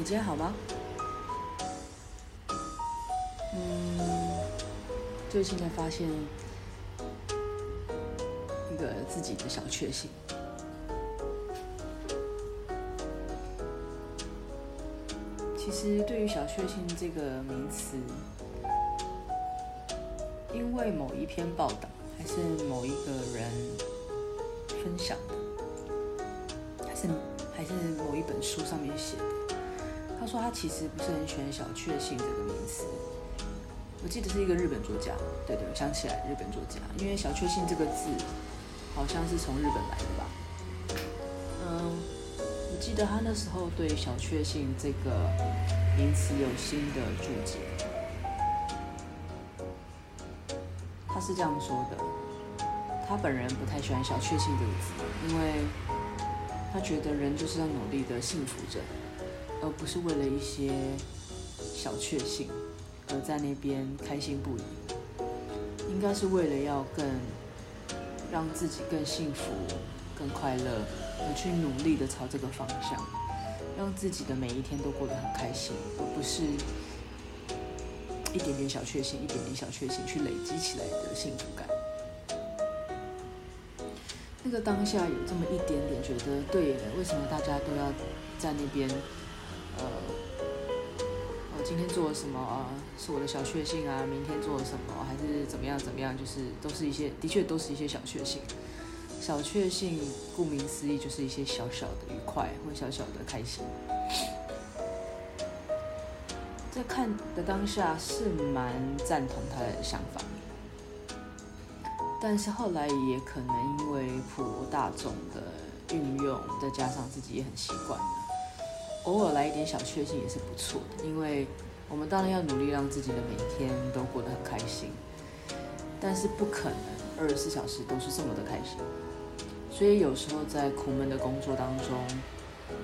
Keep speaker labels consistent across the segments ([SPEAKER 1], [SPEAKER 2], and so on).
[SPEAKER 1] 你今天好吗？嗯，最近才发现一个自己的小确幸。其实对于小确幸这个名词，因为某一篇报道，还是某一个人分享的，还是还是某一本书上面写的，他说他其实不是很喜欢“小确幸”这个名词。我记得是一个日本作家，对对，我想起来日本作家，因为“小确幸”这个字好像是从日本来的吧。嗯，我记得他那时候对“小确幸”这个名词有新的注解。他是这样说的：他本人不太喜欢“小确幸”这个字，因为他觉得人就是要努力的幸福着，而不是为了一些小确幸。而在那边开心不已，应该是为了要更让自己更幸福、更快乐，而去努力的朝这个方向，让自己的每一天都过得很开心，而不是一点点小确幸、一点点小确幸去累积起来的幸福感。那个当下有这么一点点觉得，对了，为什么大家都要在那边，呃？今天做了什么啊？是我的小确幸啊！明天做了什么，还是怎么样怎么样？就是都是一些，的确都是一些小确幸。小确幸顾名思义就是一些小小的愉快或小小的开心。在看的当下是蛮赞同他的想法，但是后来也可能因为普罗大众的运用，再加上自己也很习惯。偶尔来一点小确幸也是不错的，因为我们当然要努力让自己的每一天都过得很开心，但是不可能二十四小时都是这么的开心。所以有时候在苦闷的工作当中，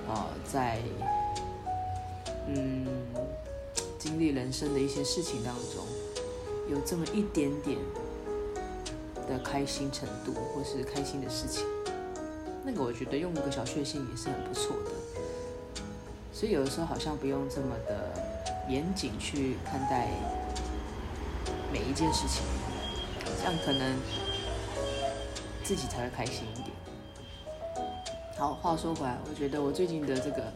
[SPEAKER 1] 啊、在嗯经历人生的一些事情当中，有这么一点点的开心程度，或是开心的事情，那个我觉得用一个小确幸也是很不错的。所以有的时候好像不用这么的严谨去看待每一件事情，这样可能自己才会开心一点。好，话说回来，我觉得我最近的这个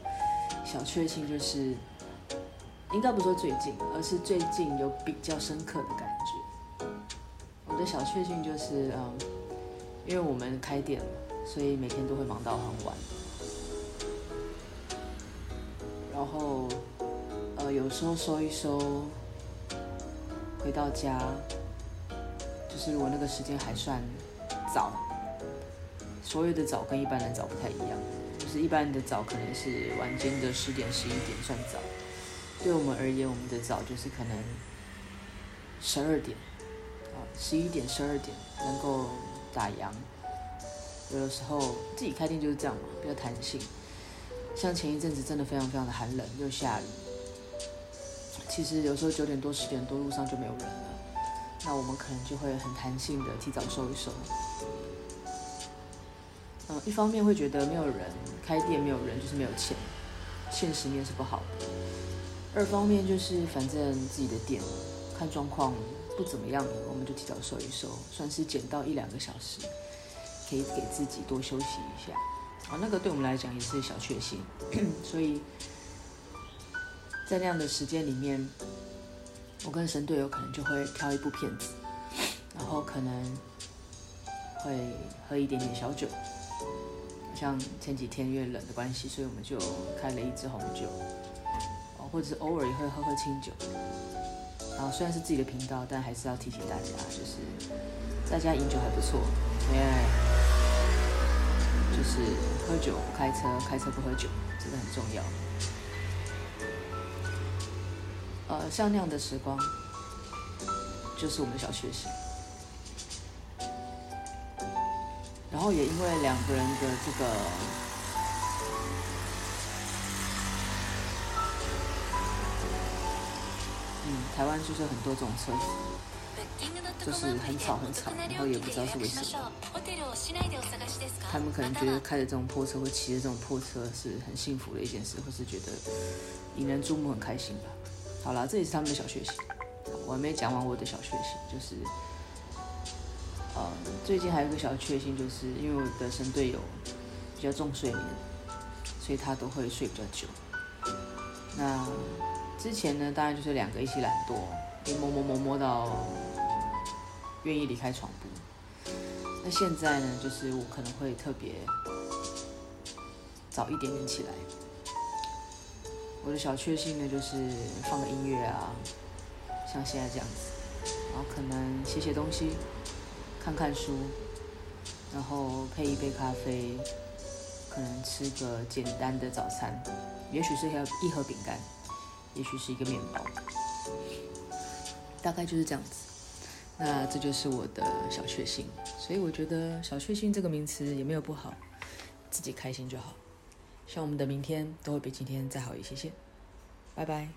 [SPEAKER 1] 小确幸就是，应该不说最近，而是最近有比较深刻的感觉。我的小确幸就是，嗯，因为我们开店嘛，所以每天都会忙到很晚。然后，呃，有时候收一收，回到家，就是我那个时间还算早。所有的早跟一般人早不太一样，就是一般的早可能是晚间的十点、十一点算早，对我们而言，我们的早就是可能十二点，啊，十一点、十二点能够打烊。有的时候自己开店就是这样嘛，比较弹性。像前一阵子真的非常非常的寒冷，又下雨。其实有时候九点多、十点多路上就没有人了，那我们可能就会很弹性的提早收一收。嗯，一方面会觉得没有人开店，没有人就是没有钱，现实面是不好的。二方面就是反正自己的店看状况不怎么样，我们就提早收一收，算是减到一两个小时，可以给自己多休息一下。啊，那个对我们来讲也是小确幸，所以在那样的时间里面，我跟神队友可能就会挑一部片子，然后可能会喝一点点小酒，像前几天因为冷的关系，所以我们就开了一支红酒，哦，或者是偶尔也会喝喝清酒。然后虽然是自己的频道，但还是要提醒大家，就是在家饮酒还不错，因为。就是喝酒不开车，开车不喝酒，这个很重要。呃，像那样的时光，就是我们的小确幸。然后也因为两个人的这个，嗯，台湾就是很多这种车，就是很吵很吵，然后也不知道是为什么。他们可能觉得开着这种破车或骑着这种破车是很幸福的一件事，或是觉得引人注目很开心吧。好啦，这也是他们的小确幸。我还没讲完我的小确幸，就是呃，最近还有一个小确幸，就是因为我的神队友比较重睡眠，所以他都会睡比较久。那之前呢，当然就是两个一起懒惰，就摸摸摸摸到愿意离开床铺。那现在呢，就是我可能会特别早一点点起来。我的小确幸呢，就是放个音乐啊，像现在这样子，然后可能写写东西，看看书，然后配一杯咖啡，可能吃个简单的早餐，也许是一盒一盒饼干。也许是一个面包，大概就是这样子。那这就是我的小确幸，所以我觉得“小确幸”这个名词也没有不好，自己开心就好。希望我们的明天都会比今天再好一些些。拜拜。